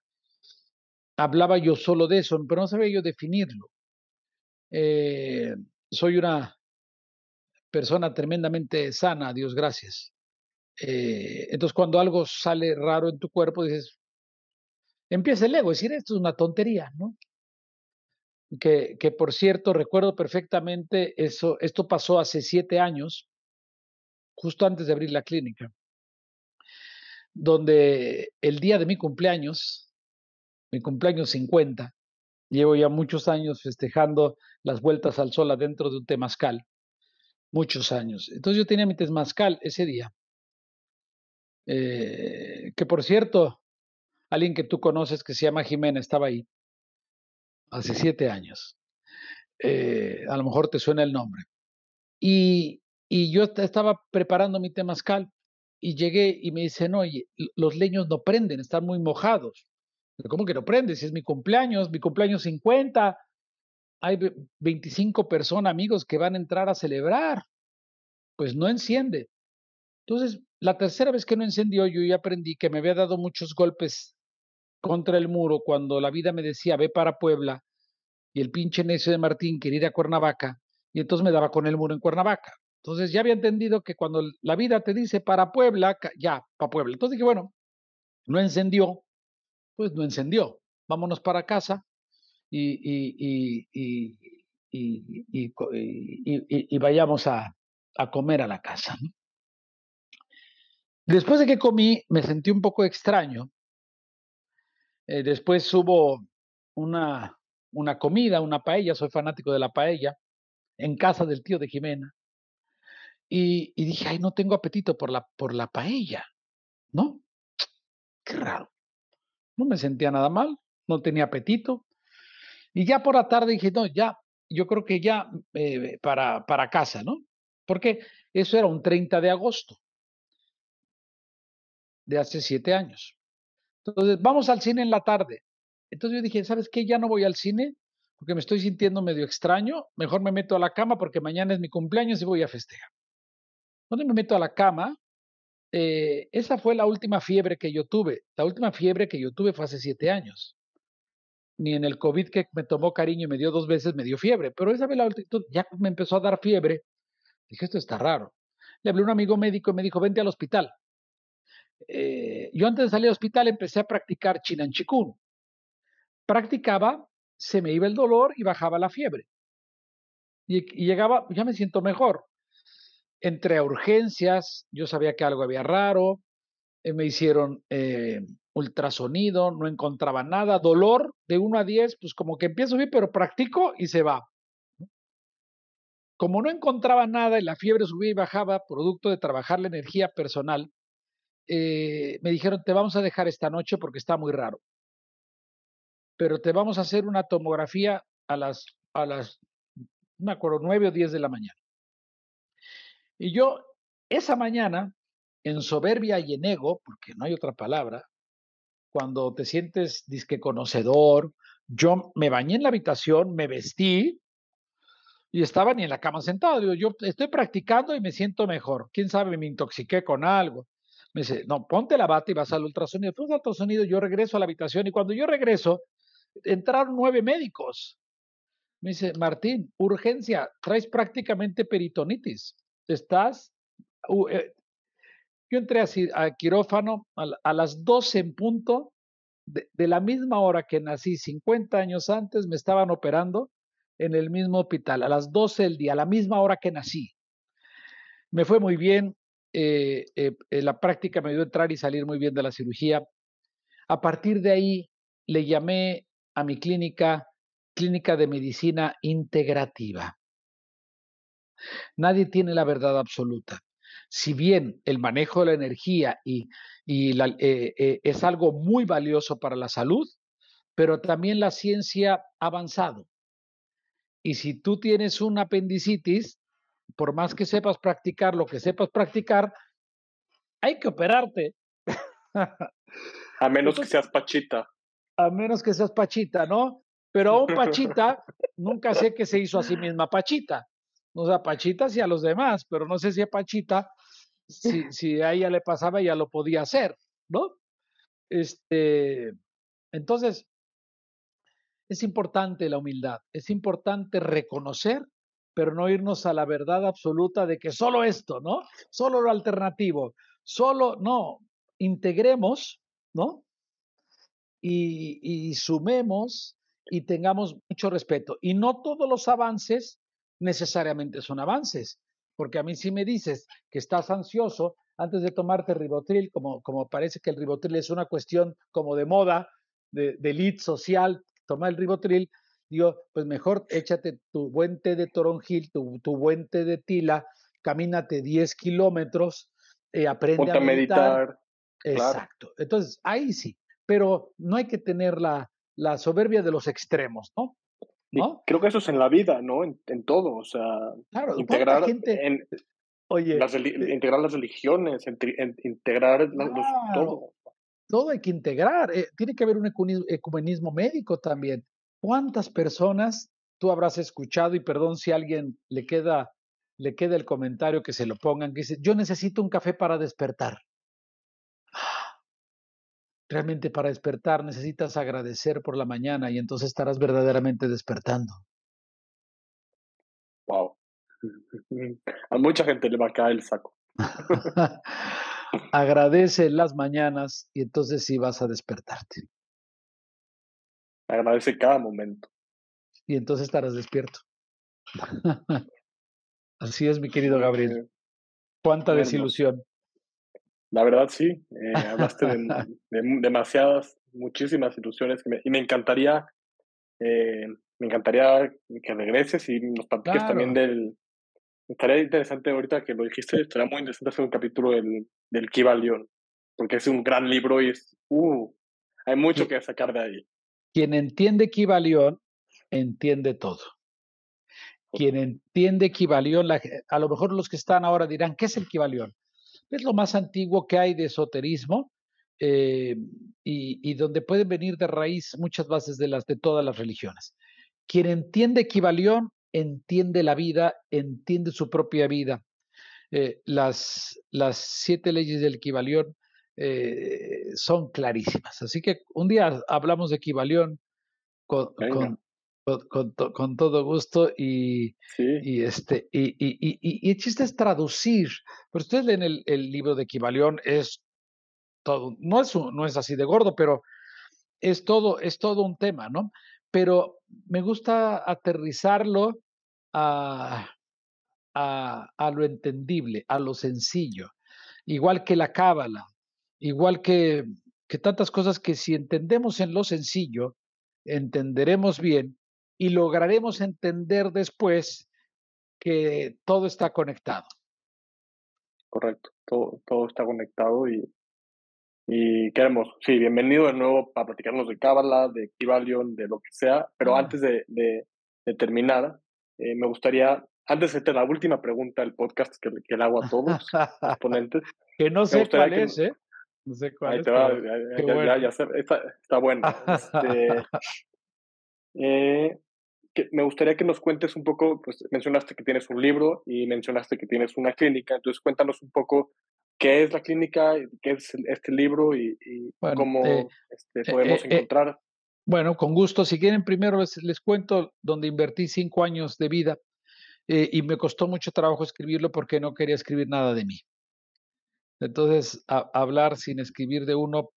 hablaba yo solo de eso, pero no sabía yo definirlo. Eh, soy una persona tremendamente sana, Dios gracias. Eh, entonces, cuando algo sale raro en tu cuerpo, dices, empieza el ego, decir, esto es una tontería, ¿no? Que, que por cierto, recuerdo perfectamente eso, esto pasó hace siete años, justo antes de abrir la clínica, donde el día de mi cumpleaños, mi cumpleaños 50, llevo ya muchos años festejando las vueltas al sol adentro de un temazcal, muchos años. Entonces yo tenía mi temazcal ese día eh, que por cierto, alguien que tú conoces que se llama Jimena estaba ahí hace siete años. Eh, a lo mejor te suena el nombre. Y, y yo estaba preparando mi temazcal y llegué y me dicen, oye, los leños no prenden, están muy mojados. ¿Cómo que no prenden? Si es mi cumpleaños, mi cumpleaños 50, hay 25 personas, amigos, que van a entrar a celebrar. Pues no enciende. Entonces, la tercera vez que no encendió, yo ya aprendí que me había dado muchos golpes contra el muro cuando la vida me decía, ve para Puebla, y el pinche necio de Martín quería ir a Cuernavaca, y entonces me daba con el muro en Cuernavaca. Entonces ya había entendido que cuando la vida te dice para Puebla, ya, para Puebla. Entonces dije, bueno, no encendió, pues no encendió. Vámonos para casa y, y, y, y vayamos a, a, comer a la casa. Después de que comí, me sentí un poco extraño. Eh, después hubo una, una comida, una paella, soy fanático de la paella, en casa del tío de Jimena. Y, dije, ay, no tengo apetito por la, por la paella, ¿no? Qué raro. No me sentía nada mal, no tenía apetito. Y ya por la tarde dije, no, ya, yo creo que ya eh, para, para casa, ¿no? Porque eso era un 30 de agosto de hace siete años. Entonces, vamos al cine en la tarde. Entonces yo dije, ¿sabes qué? Ya no voy al cine porque me estoy sintiendo medio extraño. Mejor me meto a la cama porque mañana es mi cumpleaños y voy a festejar. ¿Dónde me meto a la cama? Eh, esa fue la última fiebre que yo tuve. La última fiebre que yo tuve fue hace siete años. Ni en el COVID que me tomó cariño y me dio dos veces me dio fiebre, pero esa vez la última, ya me empezó a dar fiebre. Dije, esto está raro. Le hablé a un amigo médico y me dijo, vente al hospital. Eh, yo antes de salir al hospital empecé a practicar Chinan Chikun. Practicaba, se me iba el dolor y bajaba la fiebre. Y llegaba, ya me siento mejor entré a urgencias, yo sabía que algo había raro, eh, me hicieron eh, ultrasonido, no encontraba nada, dolor de 1 a 10, pues como que empiezo bien, pero practico y se va. Como no encontraba nada y la fiebre subía y bajaba, producto de trabajar la energía personal, eh, me dijeron, te vamos a dejar esta noche porque está muy raro. Pero te vamos a hacer una tomografía a las, a las, no me acuerdo, 9 o 10 de la mañana. Y yo esa mañana, en soberbia y en ego, porque no hay otra palabra, cuando te sientes disque conocedor, yo me bañé en la habitación, me vestí y estaba ni en la cama sentado. Digo, yo estoy practicando y me siento mejor. Quién sabe, me intoxiqué con algo. Me dice, no, ponte la bata y vas al ultrasonido. Fue al ultrasonido, yo regreso a la habitación y cuando yo regreso, entraron nueve médicos. Me dice, Martín, urgencia, traes prácticamente peritonitis estás, eh, yo entré así a quirófano a, las 12 en punto, de, la misma hora que nací, 50 años antes, me estaban operando en el mismo hospital, a las 12 del día, a la misma hora que nací. Me fue muy bien, eh, eh, la práctica me dio entrar y salir muy bien de la cirugía. A partir de ahí le llamé a mi clínica Clínica de Medicina Integrativa. Nadie tiene la verdad absoluta. Si bien el manejo de la energía y, eh, eh, es algo muy valioso para la salud, pero también la ciencia ha avanzado. Y si tú tienes un apendicitis, por más que sepas practicar lo que sepas practicar, hay que operarte.
A menos que seas Pachita.
A menos que seas Pachita, ¿no? Pero a un Pachita, nunca sé qué se hizo a sí misma Pachita no sé, a Pachita sí a los demás, pero no sé si a Pachita, si, si a ella le pasaba, ya lo podía hacer, ¿no? Este, entonces, es importante la humildad, es importante reconocer, pero no irnos a la verdad absoluta de que solo esto, ¿no? Solo lo alternativo, solo, no, integremos, ¿no? Y, y sumemos y tengamos mucho respeto. Y no todos los avances necesariamente son avances, porque a mí si me dices que estás ansioso antes de tomarte ribotril, como, como parece que el ribotril es una cuestión como de moda, de, de elite social, tomar el ribotril, digo, pues mejor échate tu buen té de toronjil, tu, tu buen té de tila, camínate 10 kilómetros, eh, aprende a meditar. Exacto. Entonces, ahí sí, pero no hay que tener la, la soberbia de los extremos, ¿no?
Creo que eso es en la vida, ¿no? En, todo, o sea, integrar, en, Oye, las, eh integrar las religiones, integrar todo.
Todo hay que integrar. Eh, tiene que haber un ecumenismo médico también. ¿Cuántas personas tú habrás escuchado, y perdón si a alguien le queda, le queda el comentario que se lo pongan, que dice, yo necesito un café para despertar. Realmente para despertar necesitas agradecer por la mañana y entonces estarás verdaderamente despertando.
Wow. A mucha gente le va a caer el saco.
Agradece las mañanas y entonces sí vas a despertarte.
Agradece cada momento.
Y entonces estarás despierto. Así es, mi querido Gabriel. Cuánta desilusión.
La verdad, sí. Eh, hablaste de, demasiadas, muchísimas ilusiones y me encantaría, eh, me encantaría que regreses y nos platiques también del. Estaría interesante ahorita que lo dijiste, estaría muy interesante hacer un capítulo del, del Kiva León, porque es un gran libro y es. Uh, hay mucho que sacar de ahí.
Quien entiende Kibalión, entiende todo. Quien entiende Kibalión, a lo mejor los que están ahora dirán, ¿qué es el Kibalión? Es lo más antiguo que hay de esoterismo eh, y, donde pueden venir de raíz muchas bases de, las, de todas las religiones. Quien entiende Kibalión, entiende la vida, entiende su propia vida. Eh, las, las siete leyes del Kibalión eh, son clarísimas. Así que un día hablamos de Kibalión con, con, todo gusto y, y este y, y, y, el chiste es traducir. Pero ustedes leen el, el libro de Kibalión, es todo, no es, no es así de gordo, pero es todo, es todo un tema, ¿no? Pero me gusta aterrizarlo a, a, a lo entendible, a lo sencillo, igual que la cábala, igual que, que tantas cosas que si entendemos en lo sencillo, entenderemos bien y lograremos entender después que todo está conectado.
Correcto, todo, todo está conectado y, y queremos, sí, bienvenido de nuevo para platicarnos de Cábala, de Kibalion, de lo que sea, pero ah. antes de, de, terminar, eh, me gustaría, antes de la última pregunta del podcast que, que le hago a todos los ponentes.
que no sé cuál es, ¿eh? No sé cuál Ahí
te va, ya, ya, está, está, bueno. Este, eh, que me gustaría que nos cuentes un poco, pues mencionaste que tienes un libro y mencionaste que tienes una clínica, entonces cuéntanos un poco qué es la clínica, qué es este libro y, cómo eh, este, eh, podemos encontrar.
bueno, con gusto. Si quieren, primero les, les cuento donde invertí cinco años de vida y me costó mucho trabajo escribirlo porque no quería escribir nada de mí. Entonces, hablar sin escribir de uno,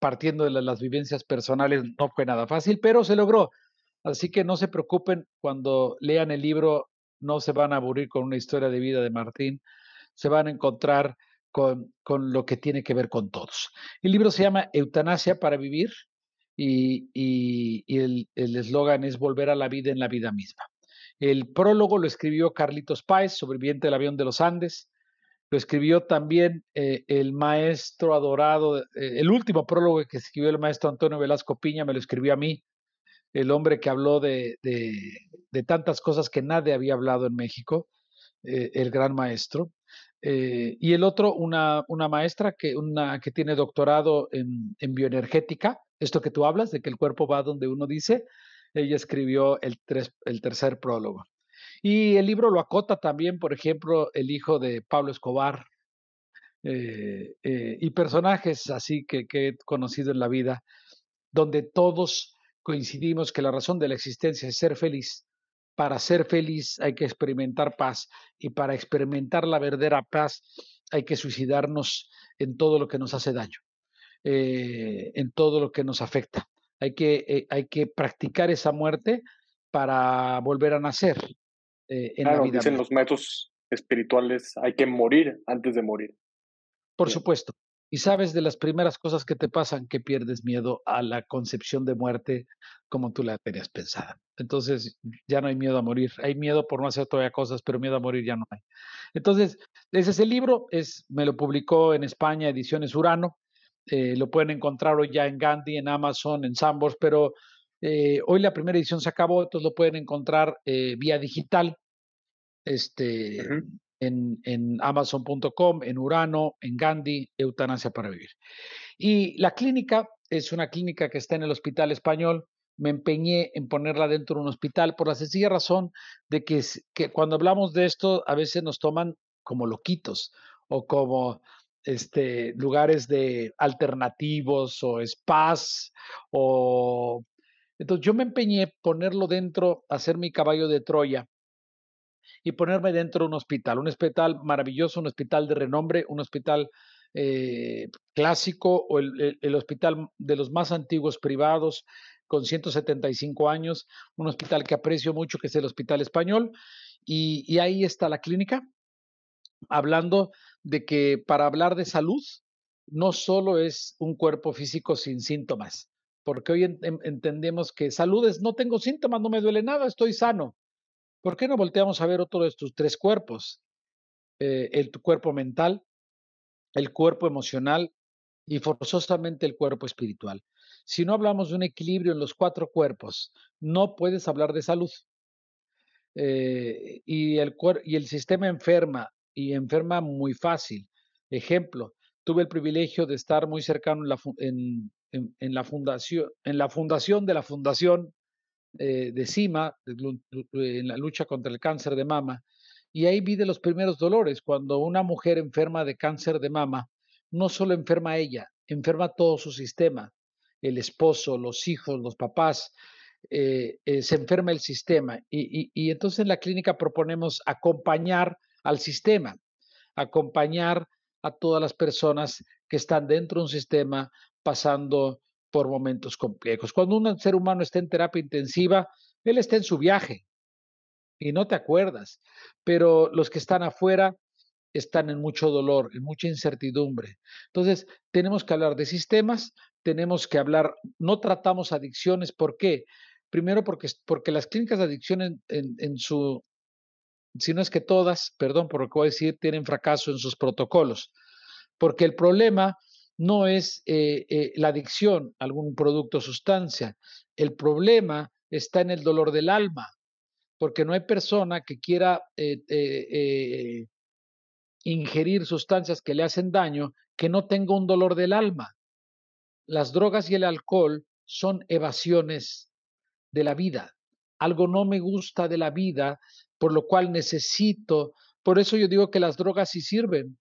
partiendo de las vivencias personales, no fue nada fácil, pero se logró. Así que no se preocupen, cuando lean el libro, no se van a aburrir con una historia de vida de Martín, se van a encontrar con, lo que tiene que ver con todos. El libro se llama Eutanasia para Vivir y, y el eslogan es Volver a la vida en la vida misma. El prólogo lo escribió Carlitos Páez, sobreviviente del avión de los Andes. Lo escribió también eh, el maestro adorado, eh, el último prólogo que escribió el maestro Antonio Velasco Piña, me lo escribió a mí, el hombre que habló de, de, tantas cosas que nadie había hablado en México, eh, el gran maestro. y el otro, una, una maestra que, una, que tiene doctorado en, en, bioenergética, esto que tú hablas, de que el cuerpo va donde uno dice, ella escribió el, el tercer prólogo. Y el libro lo acota también, por ejemplo, el hijo de Pablo Escobar eh, eh, y personajes así que, que he conocido en la vida, donde todos coincidimos que la razón de la existencia es ser feliz. Para ser feliz hay que experimentar paz y para experimentar la verdadera paz hay que suicidarnos en todo lo que nos hace daño, eh, en todo lo que nos afecta. Hay que, hay que practicar esa muerte para volver a nacer.
Eh, en la vida. Dicen los métodos espirituales, hay que morir antes de morir.
Por supuesto. Y sabes de las primeras cosas que te pasan que pierdes miedo a la concepción de muerte como tú la tenías pensada. Entonces ya no hay miedo a morir. Hay miedo por no hacer todavía cosas, pero miedo a morir ya no hay. Entonces, ese es el libro. Es, me lo publicó en España, Ediciones Urano. Eh, lo pueden encontrar hoy ya en Gandhi, en Amazon, en Sambors, pero eh, hoy la primera edición se acabó, entonces lo pueden encontrar eh, vía digital este, en, en amazon.com, en Urano, en Gandhi, Eutanasia para Vivir. Y la clínica es una clínica que está en el Hospital Español, me empeñé en ponerla dentro de un hospital por la sencilla razón de que, cuando hablamos de esto a veces nos toman como loquitos o como este, lugares de alternativos o spas o... Entonces yo me empeñé ponerlo dentro, hacer mi caballo de Troya y ponerme dentro de un hospital, un hospital maravilloso, un hospital de renombre, un hospital eh, clásico o el, el, hospital de los más antiguos privados con 175 años, un hospital que aprecio mucho, que es el Hospital Español, y, y ahí está la clínica, hablando de que para hablar de salud no solo es un cuerpo físico sin síntomas, porque hoy en, en, entendemos que salud es no tengo síntomas, no me duele nada, estoy sano. ¿Por qué no volteamos a ver otro de estos tres cuerpos? Eh, el cuerpo mental, el cuerpo emocional y forzosamente el cuerpo espiritual. Si no hablamos de un equilibrio en los cuatro cuerpos, no puedes hablar de salud. Eh, y, el, y el sistema enferma, y enferma muy fácil. Ejemplo, tuve el privilegio de estar muy cercano en la, fundación, en la fundación de la Fundación eh, de CIMA, en la lucha contra el cáncer de mama, y ahí vi de los primeros dolores, cuando una mujer enferma de cáncer de mama, no solo enferma ella, enferma todo su sistema, el esposo, los hijos, los papás, eh, eh, se enferma el sistema. Y, y, y, entonces en la clínica proponemos acompañar al sistema, acompañar a todas las personas que están dentro de un sistema pasando por momentos complejos. Cuando un ser humano está en terapia intensiva, él está en su viaje y no te acuerdas, pero los que están afuera están en mucho dolor, en mucha incertidumbre. Entonces, tenemos que hablar de sistemas, tenemos que hablar, no tratamos adicciones, ¿por qué? Primero porque, porque las clínicas de adicción en, su, si no es que todas, perdón por lo que voy a decir, tienen fracaso en sus protocolos, porque el problema no es eh, eh, la adicción a algún producto o sustancia. El problema está en el dolor del alma, porque no hay persona que quiera eh, ingerir sustancias que le hacen daño que no tenga un dolor del alma. Las drogas y el alcohol son evasiones de la vida. Algo no me gusta de la vida, por lo cual necesito. Por eso yo digo que las drogas sí sirven,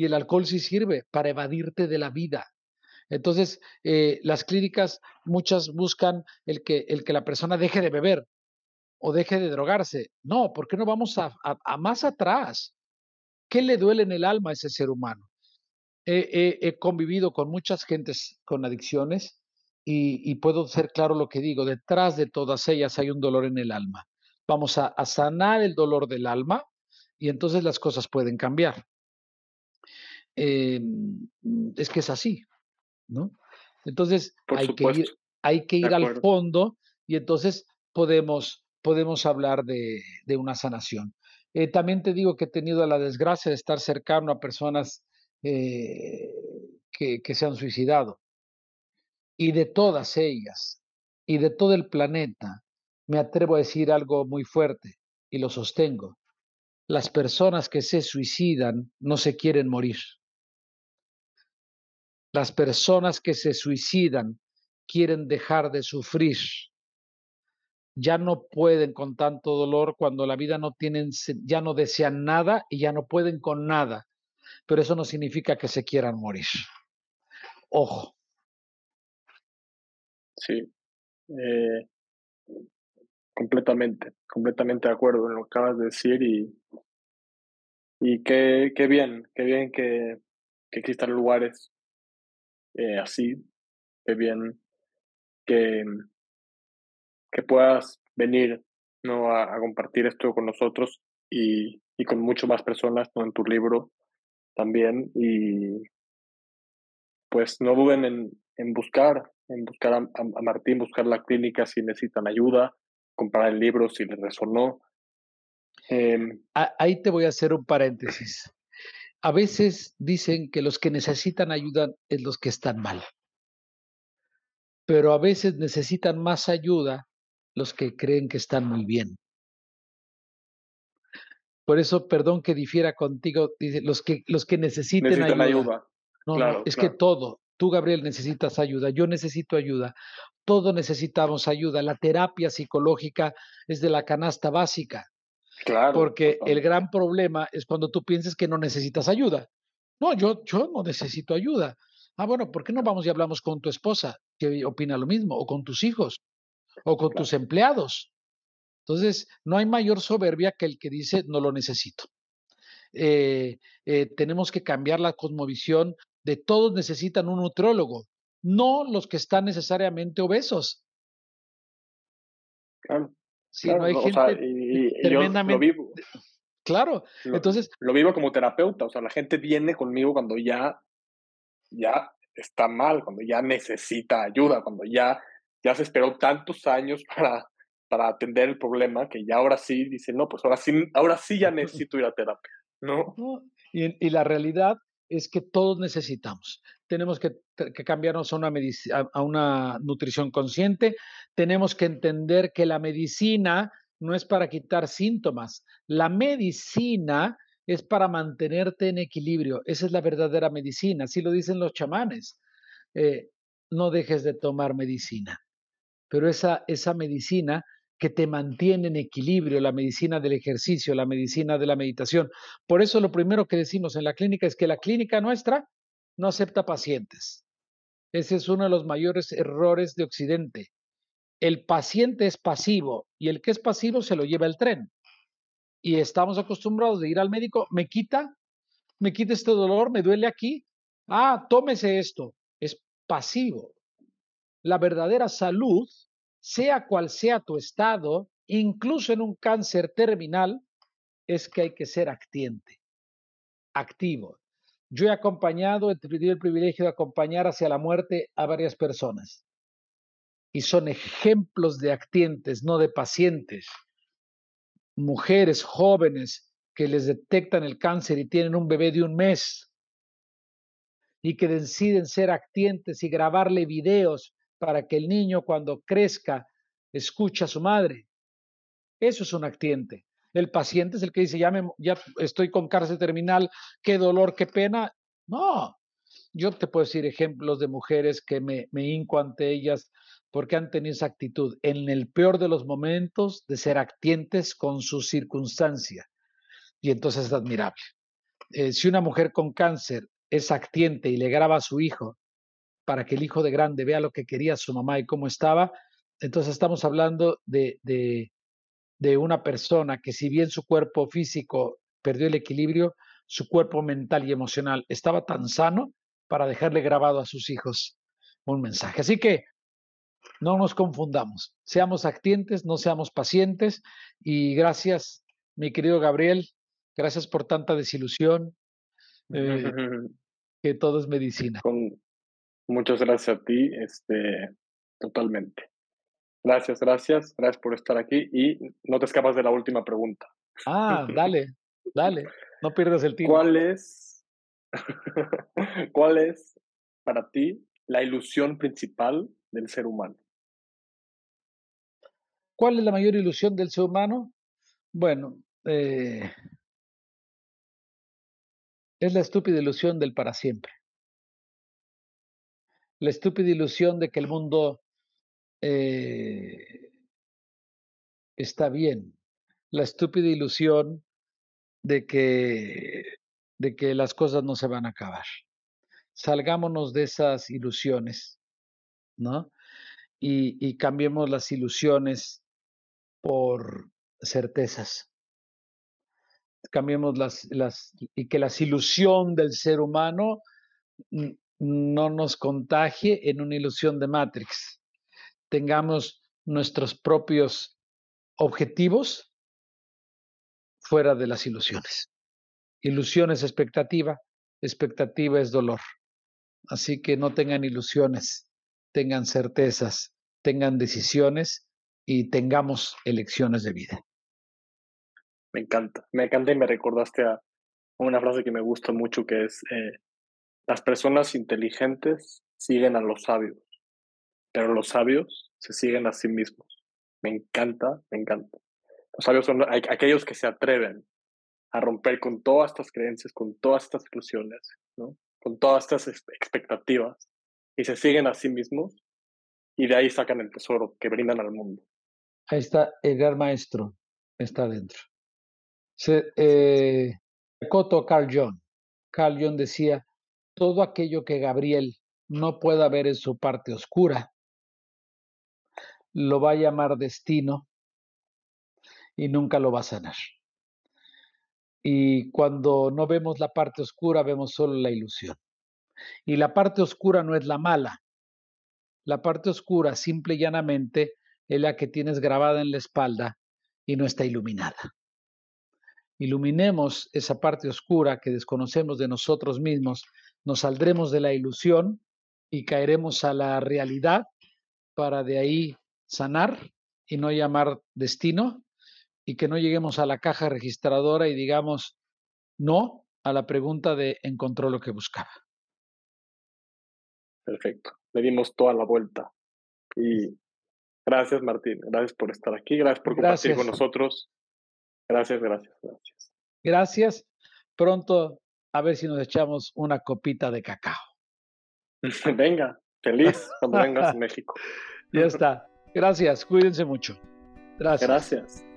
y el alcohol sí sirve para evadirte de la vida. Entonces, eh, las clínicas muchas buscan el que, el que la persona deje de beber o deje de drogarse. No, ¿por qué no vamos a, más atrás? ¿Qué le duele en el alma a ese ser humano? He, convivido con muchas gentes con adicciones y, y, puedo ser claro lo que digo, detrás de todas ellas hay un dolor en el alma. Vamos a, a sanar el dolor del alma y entonces las cosas pueden cambiar eh, es que es así, ¿no? Entonces hay que, ir, hay que ir al fondo y entonces podemos, podemos hablar de, de una sanación. Eh, también te digo que he tenido la desgracia de estar cercano a personas eh, que, que se han suicidado. Y de todas ellas, y de todo el planeta, me atrevo a decir algo muy fuerte y lo sostengo. Las personas que se suicidan no se quieren morir. Las personas que se suicidan quieren dejar de sufrir. Ya no pueden con tanto dolor cuando la vida no tienen, ya no desean nada y ya no pueden con nada. Pero eso no significa que se quieran morir. Ojo.
Sí. Eh, completamente, completamente de acuerdo en lo que acabas de decir y, y qué, qué bien, qué bien que, que existan lugares eh, así, qué bien que, que puedas venir ¿no? A, compartir esto con nosotros y, y con mucho más personas ¿no? en tu libro también. Y pues no duden en, en buscar, en buscar a, a, Martín, buscar la clínica si necesitan ayuda, comprar el libro si les resonó.
Eh, Ahí te voy a hacer un paréntesis a veces dicen que los que necesitan ayuda es los que están mal. Pero a veces necesitan más ayuda los que creen que están muy bien. Por eso, perdón que difiera contigo, dice, los que, los que necesiten
necesitan ayuda. ayuda.
No,
claro,
no, es
claro.
que todo, tú Gabriel necesitas ayuda, yo necesito ayuda, Todos necesitamos ayuda. La terapia psicológica es de la canasta básica.
Claro.
Porque el gran problema es cuando tú piensas que no necesitas ayuda. No, yo, yo no necesito ayuda. Ah, bueno, ¿por qué no vamos y hablamos con tu esposa, que opina lo mismo, o con tus hijos, o con tus empleados? Entonces, no hay mayor soberbia que el que dice no lo necesito. Eh, eh, tenemos que cambiar la cosmovisión de todos necesitan un nutriólogo, no los que están necesariamente obesos.
Claro.
Sí, no hay gente
y, tremendamente. lo vivo.
Claro, entonces.
Lo vivo como terapeuta, o sea, la gente viene conmigo cuando ya, ya está mal, cuando ya necesita ayuda, cuando ya, ya se esperó tantos años para, para atender el problema que ya ahora sí dice, no, pues ahora sí, ahora sí ya necesito ir a terapia, ¿no?
Y, y la realidad es que todos necesitamos. Tenemos que, cambiarnos a una, a una nutrición consciente, tenemos que entender que la medicina no es para quitar síntomas, la medicina es para mantenerte en equilibrio. Esa es la verdadera medicina, así lo dicen los chamanes. Eh, no dejes de tomar medicina, pero esa, esa medicina que te mantiene en equilibrio, la medicina del ejercicio, la medicina de la meditación. Por eso lo primero que decimos en la clínica es que la clínica nuestra no acepta pacientes. Ese es uno de los mayores errores de Occidente. El paciente es pasivo y el que es pasivo se lo lleva el tren. Y estamos acostumbrados de ir al médico, me quita, me quita este dolor, me duele aquí. Ah, tómese esto. Es pasivo. La verdadera salud sea cual sea tu estado, incluso en un cáncer terminal, es que hay que ser actiente, activo. Yo he acompañado, he tenido el privilegio de acompañar hacia la muerte a varias personas. Y son ejemplos de actientes, no de pacientes. Mujeres jóvenes que les detectan el cáncer y tienen un bebé de un mes y que deciden ser actientes y grabarle videos para que el niño cuando crezca escuche a su madre. Eso es un actiente. El paciente es el que dice, ya, me, ya estoy con cárcel terminal, qué dolor, qué pena. No, yo te puedo decir ejemplos de mujeres que me, me hinco ante ellas porque han tenido esa actitud en el peor de los momentos de ser actientes con su circunstancia. Y entonces es admirable. Eh, si una mujer con cáncer es actiente y le graba a su hijo para que el hijo de grande vea lo que quería su mamá y cómo estaba. Entonces estamos hablando de, de, una persona que si bien su cuerpo físico perdió el equilibrio, su cuerpo mental y emocional estaba tan sano para dejarle grabado a sus hijos un mensaje. Así que no nos confundamos, seamos actientes, no seamos pacientes y gracias, mi querido Gabriel, gracias por tanta desilusión, eh, que todo es medicina.
Muchas gracias a ti, este, totalmente. Gracias, gracias, gracias por estar aquí y no te escapas de la última pregunta.
Ah, dale, dale, no pierdas el tiempo.
¿Cuál es, cuál es para ti la ilusión principal del ser humano?
¿Cuál es la mayor ilusión del ser humano? Bueno, eh, es la estúpida ilusión del para siempre la estúpida ilusión de que el mundo eh, está bien, la estúpida ilusión de que, de que las cosas no se van a acabar. Salgámonos de esas ilusiones, ¿no? Y, y cambiemos las ilusiones por certezas. Cambiemos las, las, y que la ilusión del ser humano no nos contagie en una ilusión de Matrix. Tengamos nuestros propios objetivos fuera de las ilusiones. Ilusión es expectativa, expectativa es dolor. Así que no tengan ilusiones, tengan certezas, tengan decisiones y tengamos elecciones de vida.
Me encanta, me encanta y me recordaste a una frase que me gusta mucho que es eh, las personas inteligentes siguen a los sabios, pero los sabios se siguen a sí mismos. Me encanta, me encanta. Los sabios son aquellos que se atreven a romper con todas estas creencias, con todas estas ilusiones, ¿no? con todas estas expectativas y se siguen a sí mismos y de ahí sacan el tesoro que brindan al mundo.
Ahí está el gran maestro, está adentro. Se, eh, Coto Carl Jung. Carl Jung decía, todo aquello que Gabriel no pueda ver en su parte oscura, lo va a llamar destino y nunca lo va a sanar. Y cuando no vemos la parte oscura, vemos solo la ilusión. Y la parte oscura no es la mala. La parte oscura, simple y llanamente, es la que tienes grabada en la espalda y no está iluminada. Iluminemos esa parte oscura que desconocemos de nosotros mismos, nos saldremos de la ilusión y caeremos a la realidad para de ahí sanar y no llamar destino y que no lleguemos a la caja registradora y digamos no a la pregunta de encontró lo que buscaba.
Perfecto, le dimos toda la vuelta. Y gracias Martín, gracias por estar aquí, gracias por compartir con nosotros. Gracias, gracias, gracias.
Gracias. Pronto a ver si nos echamos una copita de cacao.
Venga, feliz cuando vengas a México.
Ya está. Gracias, cuídense mucho. Gracias.
Gracias.